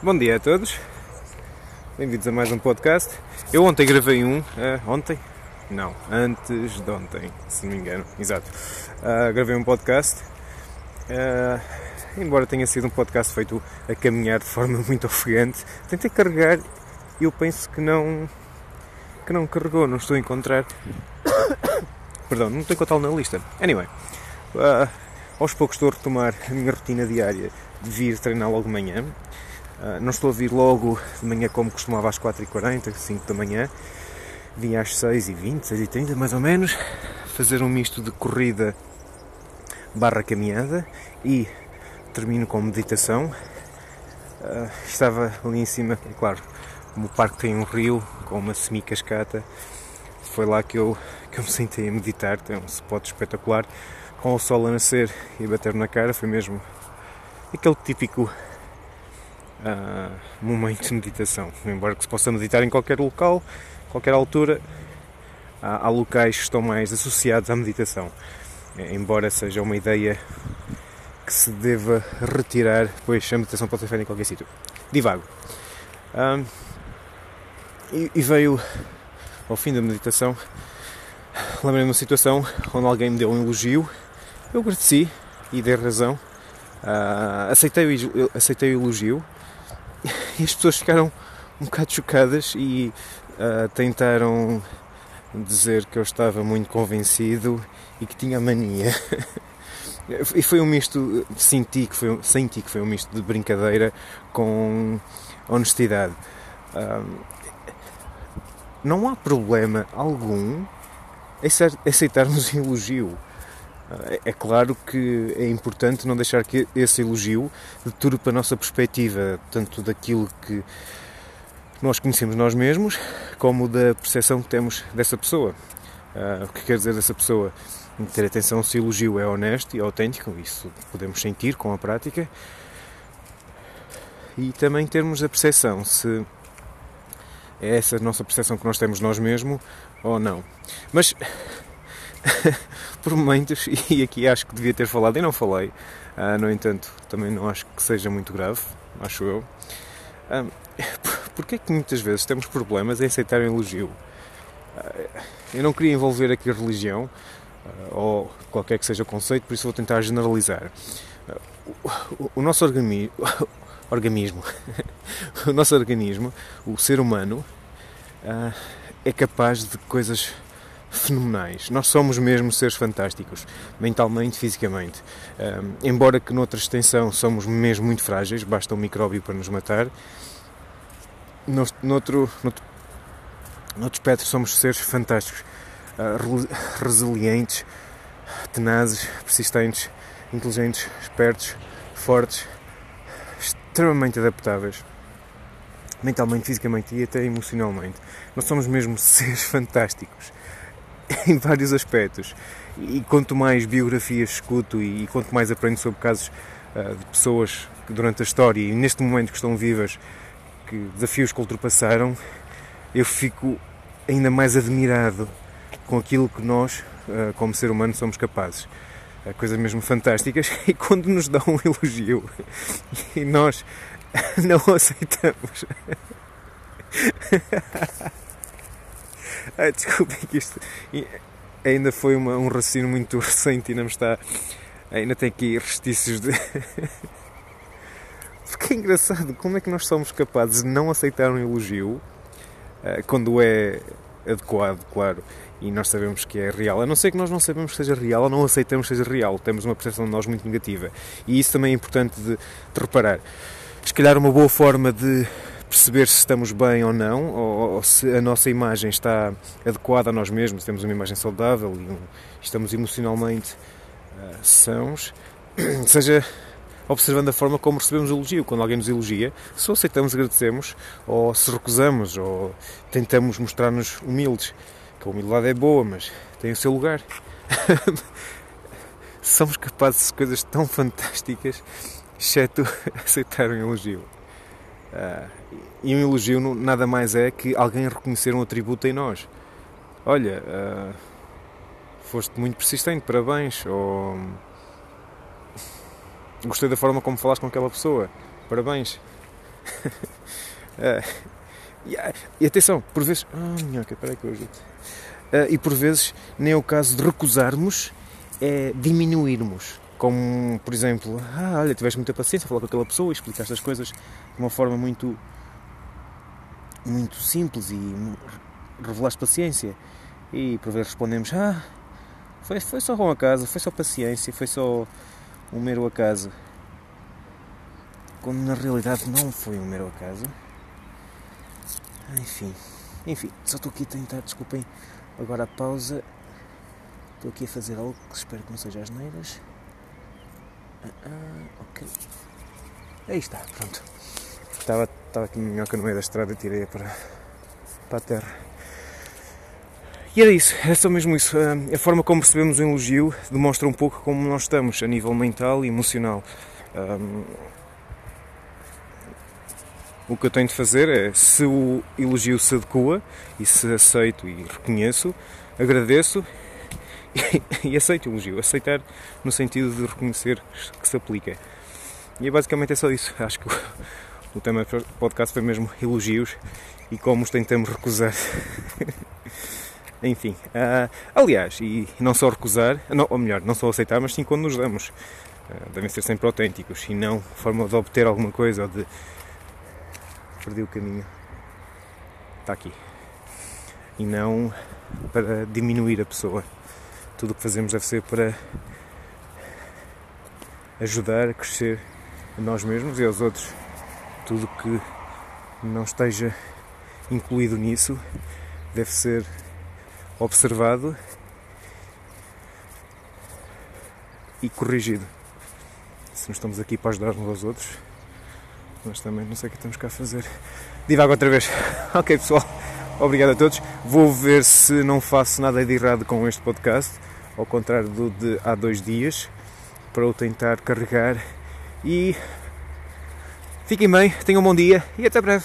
Bom dia a todos, bem-vindos a mais um podcast. Eu ontem gravei um, uh, ontem? Não, antes de ontem, se não me engano, exato. Uh, gravei um podcast, uh, embora tenha sido um podcast feito a caminhar de forma muito ofegante, tentei carregar e eu penso que não, que não carregou, não estou a encontrar. Perdão, não estou a encontrar na lista. Anyway, aos poucos estou a retomar a minha rotina diária de vir treinar logo de manhã. Uh, não estou a vir logo de manhã como costumava às 4h40, 5 da manhã. Vim às 6h20, 6h30 mais ou menos, fazer um misto de corrida barra caminhada e termino com meditação. Uh, estava ali em cima, é claro, como o parque tem um rio com uma semi-cascata, foi lá que eu, que eu me sentei a meditar, tem um spot espetacular, com o sol a nascer e bater na cara, foi mesmo aquele típico uh, momento de meditação. Embora que se possa meditar em qualquer local, qualquer altura, há, há locais que estão mais associados à meditação. É, embora seja uma ideia que se deva retirar, pois a meditação pode ser feita em qualquer sítio. Divago. Um, e, e, veio ao fim da meditação, lembrei-me de uma situação onde alguém me deu um elogio, eu agradeci e dei razão, uh, aceitei, o, aceitei o elogio e as pessoas ficaram um bocado chocadas e uh, tentaram dizer que eu estava muito convencido e que tinha mania. e foi um misto, senti que foi, senti que foi um misto de brincadeira com honestidade. Uh, não há problema algum em aceitarmos elogio. É claro que é importante não deixar que esse elogio deturpe a nossa perspectiva, tanto daquilo que nós conhecemos nós mesmos, como da percepção que temos dessa pessoa. Uh, o que quer dizer dessa pessoa? Ter atenção se o elogio é honesto e autêntico, isso podemos sentir com a prática, e também termos a percepção se é essa a nossa percepção que nós temos nós mesmos ou não. Mas por momentos, e aqui acho que devia ter falado e não falei, uh, no entanto, também não acho que seja muito grave, acho eu. Uh, Porquê é que muitas vezes temos problemas em aceitar um elogio? Uh, eu não queria envolver aqui a religião ou qualquer que seja o conceito, por isso vou tentar generalizar. O, o, nosso organismo o nosso organismo, o ser humano, é capaz de coisas fenomenais. Nós somos mesmo seres fantásticos, mentalmente, fisicamente. Um, embora que noutra extensão somos mesmo muito frágeis, basta um micróbio para nos matar. Noutro, noutro, noutro, noutro espectro somos seres fantásticos, uh, resilientes, tenazes, persistentes, inteligentes, espertos, fortes, extremamente adaptáveis mentalmente, fisicamente e até emocionalmente. Nós somos mesmo seres fantásticos. em vários aspectos. E quanto mais biografias escuto e, quanto mais aprendo sobre casos uh, de pessoas que durante a história e neste momento que estão vivas, que desafios que ultrapassaram, eu fico ainda mais admirado com aquilo que nós, uh, como ser humano, somos capazes. Uh, coisas mesmo fantásticas. E quando nos dão um elogio e nós não aceitamos. Desculpem que isto ainda foi uma, um raciocínio muito recente e não está. Ainda tem aqui restícios de. Porque é engraçado como é que nós somos capazes de não aceitar um elogio uh, quando é adequado, claro, e nós sabemos que é real. A não ser que nós não sabemos que seja real ou não aceitamos que seja real, temos uma percepção de nós muito negativa. E isso também é importante de, de reparar. Se calhar uma boa forma de perceber se estamos bem ou não, ou, ou, se a nossa imagem está adequada a nós mesmos, temos uma imagem saudável e um, estamos emocionalmente uh, sãos, seja observando a forma como recebemos o elogio. Quando alguém nos elogia, se aceitamos, agradecemos, ou se recusamos, ou tentamos mostrar-nos humildes. Que a humildade é boa, mas tem o seu lugar. Somos capazes de coisas tão fantásticas, exceto aceitar um elogio. Uh, e um elogio nada mais é que alguém reconhecer um atributo em nós. Olha, uh, foste muito persistente, parabéns. Ou gostei da forma como falaste com aquela pessoa, parabéns. uh, e, e, atenção, por vezes. Ah, minhoca, peraí que eu ajudo. Uh, e por vezes nem é o caso de recusarmos, é diminuirmos. Como, por exemplo, ah, olha, tiveste muita paciência a falar com aquela pessoa e explicaste as coisas de uma forma muito, muito simples e revelaste paciência. E por vezes respondemos, ah, foi, foi só um acaso, foi só paciência, foi só um mero acaso. Quando na realidade não foi um mero acaso. Enfim, enfim, só estou aqui a tentar, desculpem agora a pausa. Estou aqui a fazer algo que espero que não seja as neiras. Ah, ah, ok. Aí está, pronto. Estava, estava aqui minhoca no meio da estrada e tirei-a para, para a terra. E era isso, é só mesmo isso. Ah, a forma como percebemos o elogio demonstra um pouco como nós estamos a nível mental e emocional. Um, o que eu tenho de fazer é, se o elogio se adequa e se aceito e reconheço, agradeço e, aceito o elogio. Aceitar no sentido de reconhecer que se aplica. E é basicamente é só isso. Acho que o, tema do podcast foi mesmo elogios e como os tentamos recusar. Enfim, uh, aliás, e não só recusar, não, ou melhor, não só aceitar, mas sim quando nos damos. Uh, devem ser sempre autênticos e não forma de obter alguma coisa ou de perdi o caminho. Está aqui. E não para diminuir a pessoa. Tudo o que fazemos deve ser para ajudar a crescer a nós mesmos e aos outros. Tudo que não esteja incluído nisso deve ser observado e corrigido. Se não estamos aqui para ajudar uns aos outros, mas também não sei o que estamos cá a fazer. Divago outra vez. ok, pessoal. Obrigado a todos. Vou ver se não faço nada de errado com este podcast, ao contrário do de há dois dias, para o tentar carregar. E fiquem bem, tenham um bom dia e até breve.